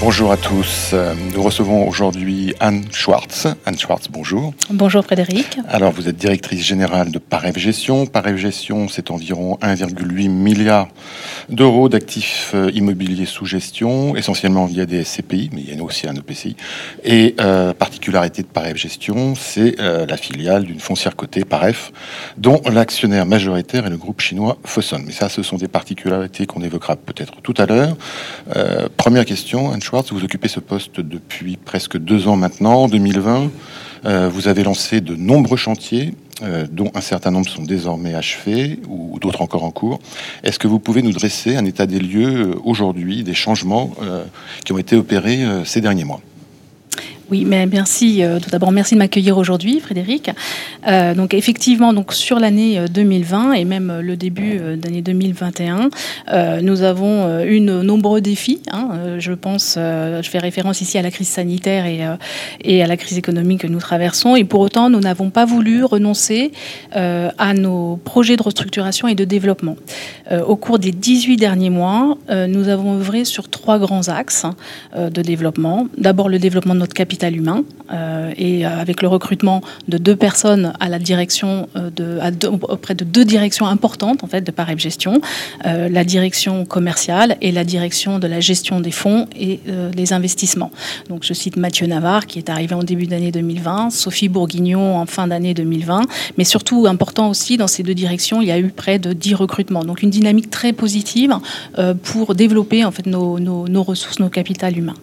Bonjour à tous. Nous recevons aujourd'hui Anne Schwartz. Anne Schwartz, bonjour. Bonjour Frédéric. Alors, vous êtes directrice générale de Parev Gestion. Parev Gestion, c'est environ 1,8 milliard d'euros d'actifs euh, immobiliers sous gestion, essentiellement via des SCPI, mais il y en a aussi un EPCI. Et euh, particularité de Parev Gestion, c'est euh, la filiale d'une foncière cotée, Paref, dont l'actionnaire majoritaire est le groupe chinois Fosun. Mais ça, ce sont des particularités qu'on évoquera peut-être tout à l'heure. Euh, première question, Anne Schwartz vous occupez ce poste depuis presque deux ans maintenant. En 2020, euh, vous avez lancé de nombreux chantiers, euh, dont un certain nombre sont désormais achevés ou d'autres encore en cours. Est-ce que vous pouvez nous dresser un état des lieux euh, aujourd'hui des changements qui ont été opérés ces derniers mois? Oui, mais merci. Euh, tout d'abord, merci de m'accueillir aujourd'hui, Frédéric. Euh, donc, effectivement, donc sur l'année 2020 euh, et même le début d'année 2021, nous avons eu de nombreux défis. Hein. je pense, je fais référence ici à la crise sanitaire et, et, à la crise économique que nous traversons. Et pour autant, nous n'avons pas voulu renoncer à nos projets de restructuration et de développement. au cours des 18 derniers mois, nous avons œuvré sur trois grands axes de développement. D'abord, le développement de notre capital humain euh, et euh, avec le recrutement de deux personnes à la direction euh, de, auprès de deux directions importantes en fait de Pareb Gestion, la direction commerciale et la direction de la gestion des fonds et des investissements. Donc je cite Mathieu Navarre qui est arrivé en début d'année 2020, Sophie Bourguignon en fin d'année 2020, mais surtout important aussi dans ces deux directions, il y a eu près de 10 recrutements. Donc une dynamique très positive pour développer en fait nos, nos, nos ressources, nos capitales humains.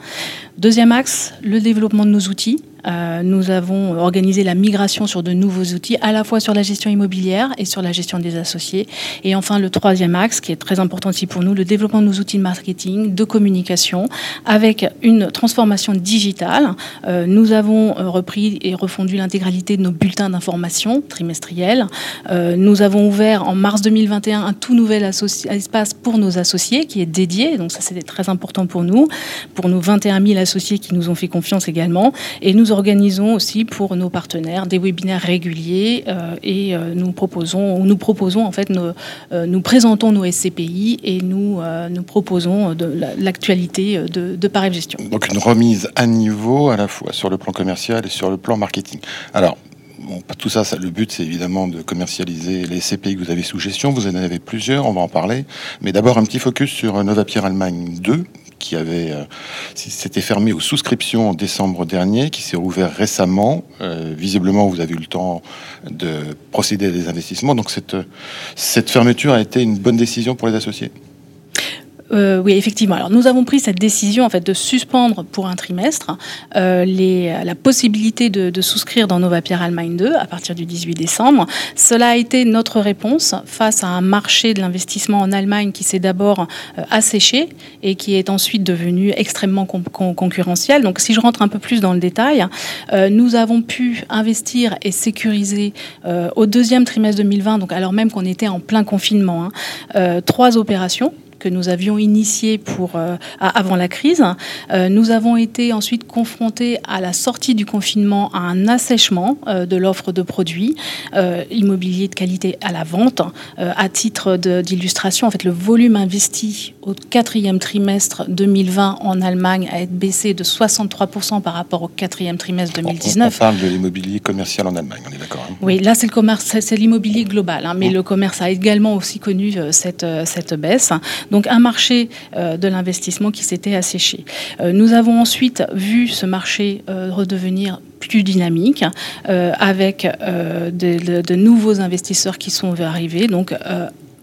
Deuxième axe, le développement de nos outils. Euh, nous avons organisé la migration sur de nouveaux outils, à la fois sur la gestion immobilière et sur la gestion des associés. Et enfin, le troisième axe, qui est très important aussi pour nous, le développement de nos outils de marketing, de communication, avec une transformation digitale. Euh, nous avons euh, repris et refondu l'intégralité de nos bulletins d'information trimestriels. nous avons ouvert en mars 2021 un tout nouvel espace pour nos associés qui est dédié. Donc ça, c'était très important pour nous, pour nos 21 000 associés qui nous ont fait confiance également. Et nous organisons aussi pour nos partenaires des webinaires réguliers euh, et euh, nous proposons, nous euh, nous présentons nos SCPI et nous, proposons l'actualité de, de Paris Gestion. Donc une remise à niveau à la fois sur le plan commercial et sur le plan marketing. Alors, tout ça, le but, c'est évidemment de commercialiser les SCPI que vous avez sous gestion. Vous en avez plusieurs, on va en parler. Mais d'abord, un petit focus sur Nova Pierre Allemagne 2, qui avait euh, s'était fermé aux souscriptions en décembre dernier, qui s'est rouvert récemment. Euh, visiblement, vous avez eu le temps de procéder à des investissements. Donc cette, cette fermeture a été une bonne décision pour les associés. Euh, oui, effectivement. Alors, nous avons pris cette décision en fait de suspendre pour un trimestre euh, la possibilité de, souscrire dans Nova Pierre Allemagne 2 à partir du 18 décembre. Cela a été notre réponse face à un marché de l'investissement en Allemagne qui s'est d'abord euh, asséché et qui est ensuite devenu extrêmement concurrentiel. Donc, si je rentre un peu plus dans le détail, nous avons pu investir et sécuriser au deuxième trimestre 2020, donc alors même qu'on était en plein confinement, hein, trois opérations que nous avions initié pour, euh, avant la crise. Euh, nous avons été ensuite confrontés à la sortie du confinement à un assèchement euh, de l'offre de produits immobiliers de qualité à la vente. à titre d'illustration, en fait, le volume investi au quatrième trimestre 2020 en Allemagne a été baissé de 63% par rapport au quatrième trimestre 2019. On, parle de l'immobilier commercial en Allemagne, on est d'accord hein? Oui, là c'est le commerce, c'est l'immobilier global, hein, mais mmh. le commerce a également aussi connu cette, cette baisse. Donc un marché euh, de l'investissement qui s'était asséché. Euh, nous avons ensuite vu ce marché euh, redevenir plus dynamique avec de, nouveaux investisseurs qui sont arrivés.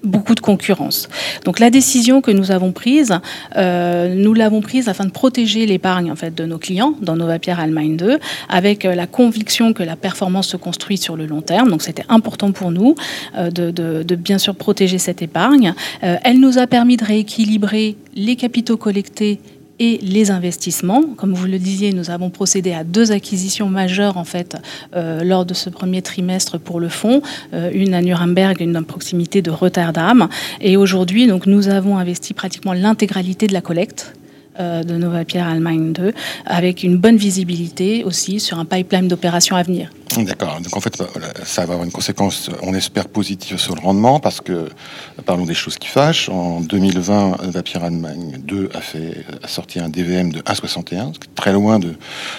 Beaucoup de concurrence. Donc la décision que nous avons prise, euh, nous l'avons prise afin de protéger l'épargne en fait de nos clients dans Nova Pierre Allemagne 2, avec euh, la conviction que la performance se construit sur le long terme. Donc c'était important pour nous euh, de, bien sûr protéger cette épargne. Elle nous a permis de rééquilibrer les capitaux collectés et les investissements. Comme vous le disiez, nous avons procédé à deux acquisitions majeures en fait euh, lors de ce premier trimestre pour le fonds, euh, une à Nuremberg, une à proximité de Rotterdam. Et aujourd'hui, donc nous avons investi pratiquement l'intégralité de la collecte de Nova Pierre Allemagne 2, avec une bonne visibilité aussi sur un pipeline d'opérations à venir. D'accord. Donc en fait, ça va avoir une conséquence, on espère, positive sur le rendement, parce que, parlons des choses qui fâchent, en 2020, Nova Pierre Allemagne 2 a, fait, a sorti un DVM de 1,61, très loin de,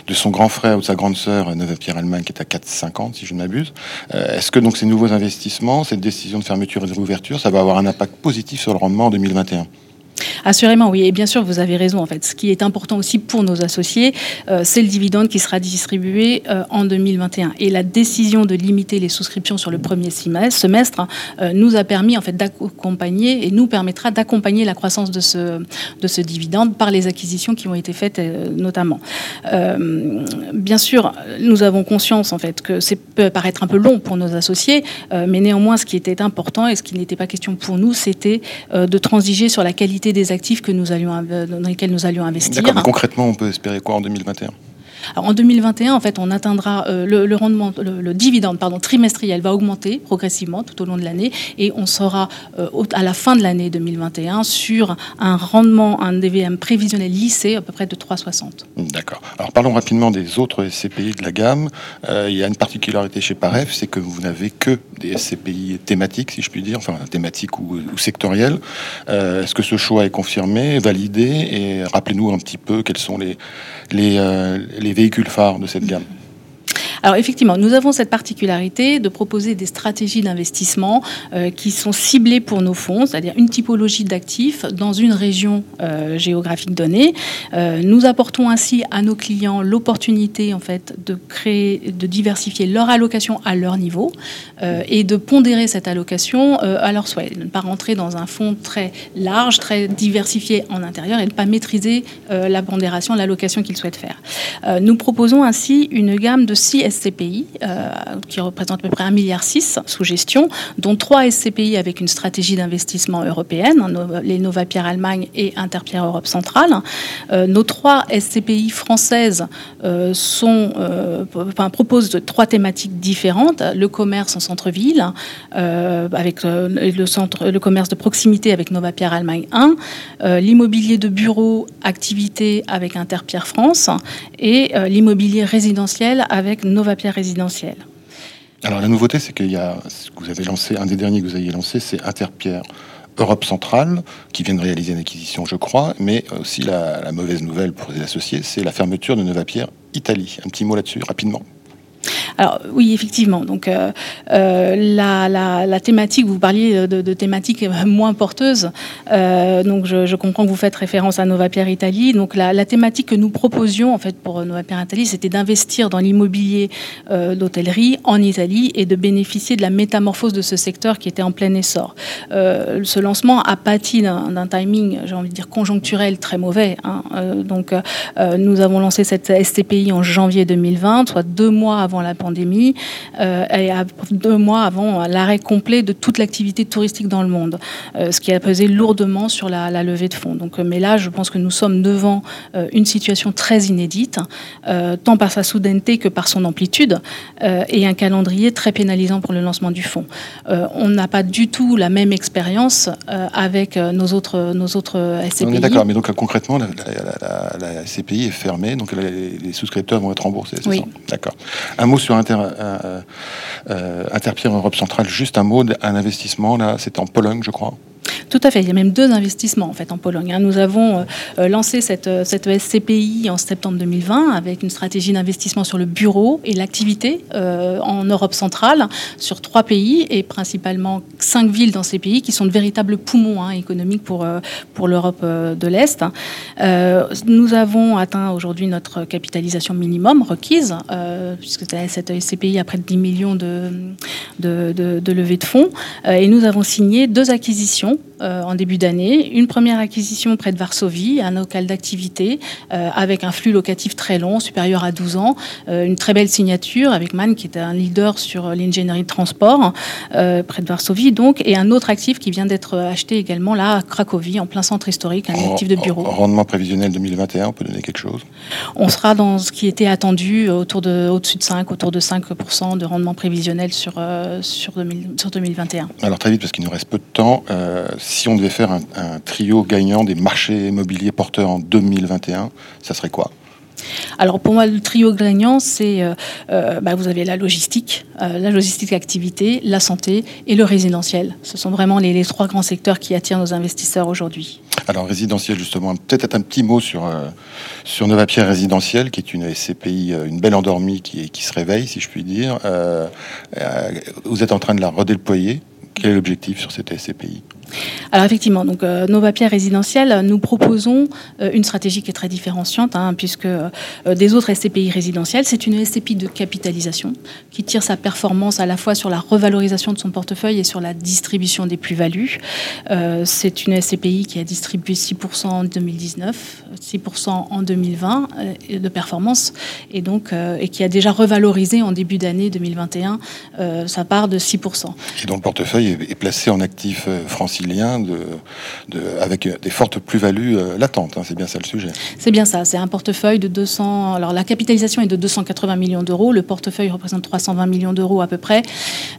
de son grand frère ou de sa grande sœur, Nova Pierre Allemagne, qui est à 4,50, si je ne m'abuse. Est-ce que donc ces nouveaux investissements, cette décision de fermeture et de réouverture, ça va avoir un impact positif sur le rendement en 2021 Assurément, oui. Et bien sûr, vous avez raison. En fait, ce qui est important aussi pour nos associés, euh, c'est le dividende qui sera distribué euh, en 2021. Et la décision de limiter les souscriptions sur le premier semestre euh, nous a permis en fait d'accompagner et nous permettra d'accompagner la croissance de ce de ce dividende par les acquisitions qui ont été faites notamment. bien sûr, nous avons conscience en fait que ça peut paraître un peu long pour nos associés, mais néanmoins, ce qui était important et ce qui n'était pas question pour nous, c'était de transiger sur la qualité des actifs dans lesquels nous allions investir. D'accord, mais concrètement, on peut espérer quoi en 2021 en 2021, en fait, on atteindra euh, le, rendement, le, dividende pardon, trimestriel va augmenter progressivement tout au long de l'année et on sera euh, à la fin de l'année 2021 sur un rendement, un DVM prévisionnel lissé à peu près de 3,60. D'accord. Alors parlons rapidement des autres SCPI de la gamme. Euh, il y a une particularité chez Paref, c'est que vous n'avez que des SCPI thématiques, si je puis dire, enfin thématiques ou, ou sectorielles. Est-ce que ce choix est confirmé, validé? Et rappelez-nous un petit peu quels sont les, les, les véhicules phares de cette gamme alors effectivement, nous avons cette particularité de proposer des stratégies d'investissement euh, qui sont ciblées pour nos fonds, c'est-à-dire une typologie d'actifs dans une région euh, géographique donnée. Euh, nous apportons ainsi à nos clients l'opportunité en fait de créer, de diversifier leur allocation à leur niveau et de pondérer cette allocation à leur souhait, de ne pas rentrer dans un fonds très large, très diversifié en intérieur et ne pas maîtriser la pondération, l'allocation qu'ils souhaitent faire. nous proposons ainsi une gamme de six SCPI, euh, qui représentent à peu près 1,6 milliard sous gestion, dont 3 SCPI avec une stratégie d'investissement européenne, hein, les Nova Pierre Allemagne et Interpierre Europe Centrale. Euh, nos 3 SCPI françaises euh, proposent trois thématiques différentes. Le commerce en centre-ville, avec le commerce de proximité avec Nova Pierre Allemagne 1, l'immobilier de bureau, activité avec Interpierre France, et l'immobilier résidentiel avec Nova Alors la nouveauté, c'est qu'il y a, vous avez lancé, un des derniers que vous avez lancé, c'est Interpierre Europe Centrale, qui vient de réaliser une acquisition, je crois, mais aussi la, mauvaise nouvelle pour les associés, c'est la fermeture de Nova Pierre Italie. Un petit mot là-dessus, rapidement. Alors oui, effectivement. Donc euh, euh, la, thématique, vous parliez de, thématiques moins porteuses. Euh, donc je, comprends que vous faites référence à Nova Pierre Italie. Donc la, thématique que nous proposions en fait pour Nova Pierre Italie, c'était d'investir dans l'immobilier d'hôtellerie en Italie et de bénéficier de la métamorphose de ce secteur qui était en plein essor. ce lancement a pâti d'un timing, j'ai envie de dire conjoncturel très mauvais. Hein. donc nous avons lancé cette STPI en janvier 2020, soit deux mois avant la euh, et à deux mois avant l'arrêt complet de toute l'activité touristique dans le monde, euh, ce qui a pesé lourdement sur la, levée de fonds. Donc, euh, mais là, je pense que nous sommes devant une situation très inédite, tant par sa soudaineté que par son amplitude, et un calendrier très pénalisant pour le lancement du fonds. on n'a pas du tout la même expérience avec nos autres, nos autres SCPI. On est d'accord, mais donc concrètement, la, la, SCPI est fermée, donc les, souscripteurs vont être remboursés, oui. D'accord. Un mot sur Inter, euh, euh, Interpierre Europe Centrale, juste un mot, un investissement, là, c'est en Pologne, je crois. Tout à fait. Il y a même deux investissements en fait en Pologne. Hein. Nous avons euh, euh, lancé cette, euh, cette SCPI en septembre 2020 avec une stratégie d'investissement sur le bureau et l'activité en Europe centrale sur trois pays et principalement cinq villes dans ces pays qui sont de véritables poumons hein, économiques pour, l'Europe de l'Est. nous avons atteint aujourd'hui notre capitalisation minimum requise puisque cette SCPI a près de 10 millions de, de levées de fonds et nous avons signé deux acquisitions euh, en début d'année. Une première acquisition près de Varsovie, un local d'activité euh, avec un flux locatif très long, supérieur à 12 ans. Euh, une très belle signature avec MAN, qui est un leader sur l'ingénierie de transport, près de Varsovie donc. Et un autre actif qui vient d'être acheté également là à Cracovie, en plein centre historique, un actif de bureau. Rendement prévisionnel 2021, on peut donner quelque chose? On sera dans ce qui était attendu, autour de, au-dessus de 5, autour de 5% de rendement prévisionnel sur, sur, sur 2021. Alors très vite, parce qu'il nous reste peu de temps si on devait faire un, un trio gagnant des marchés immobiliers porteurs en 2021, ça serait quoi? Alors pour moi, le trio gagnant, c'est euh, euh, bah, vous avez la logistique, euh, la logistique activité, la santé et le résidentiel. Ce sont vraiment les, trois grands secteurs qui attirent nos investisseurs aujourd'hui. Alors résidentiel justement, peut-être un petit mot sur sur Nova Pierre résidentiel, qui est une SCPI, une belle endormie qui, qui se réveille, si je puis dire. vous êtes en train de la redéployer. Quel est l'objectif sur cette SCPI alors effectivement, donc euh, Nova Pierre résidentiel, nous proposons euh, une stratégie qui est très différenciante, hein, puisque euh, des autres SCPI résidentielles, c'est une SCPI de capitalisation qui tire sa performance à la fois sur la revalorisation de son portefeuille et sur la distribution des plus-values. c'est une SCPI qui a distribué 6% en 2019, 6% en 2020 de performance, et donc et qui a déjà revalorisé en début d'année 2021 sa part de 6%. Et dont le portefeuille est placé en actifs français de, de, avec des fortes plus-values euh, latentes. Hein, c'est bien ça le sujet. C'est bien ça. C'est un portefeuille de 200. Alors la capitalisation est de 280 millions d'euros. Le portefeuille représente 320 millions d'euros à peu près.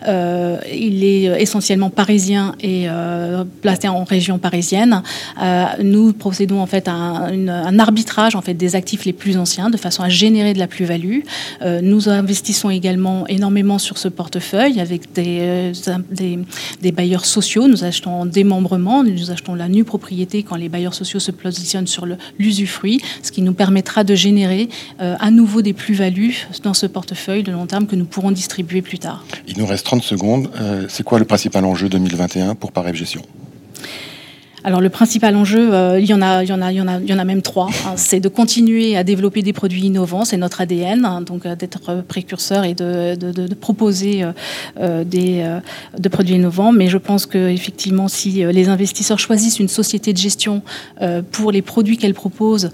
Euh, il est essentiellement parisien et euh, placé en région parisienne. nous procédons en fait à un, arbitrage en fait des actifs les plus anciens de façon à générer de la plus-value. nous investissons également énormément sur ce portefeuille avec des, des bailleurs sociaux. Nous achetons démembrement. Nous achetons la nue propriété quand les bailleurs sociaux se positionnent sur l'usufruit, ce qui nous permettra de générer euh, à nouveau des plus-values dans ce portefeuille de long terme que nous pourrons distribuer plus tard. Il nous reste 30 secondes. Euh, c'est quoi le principal enjeu 2021 pour Parev Gestion? Alors le principal enjeu, euh, il, y en a, il, y en a, il, y en a, il y en a même trois. Hein. c'est de continuer à développer des produits innovants, c'est notre ADN, hein, donc euh, d'être précurseur et de, de, de, proposer euh, des de produits innovants. Mais je pense que effectivement, si les investisseurs choisissent une société de gestion pour les produits qu'elle propose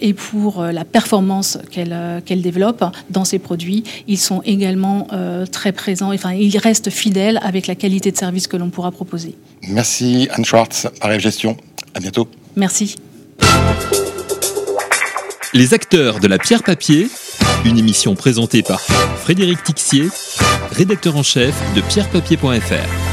et pour la performance qu'elle qu'elle développe dans ces produits, ils sont également très présents. Enfin, ils restent fidèles avec la qualité de service que l'on pourra proposer. Merci Anne Schwartz, Gestion. À bientôt. Merci. Les acteurs de la pierre papier, une émission présentée par Frédéric Tixier, rédacteur en chef de pierrepapier.fr.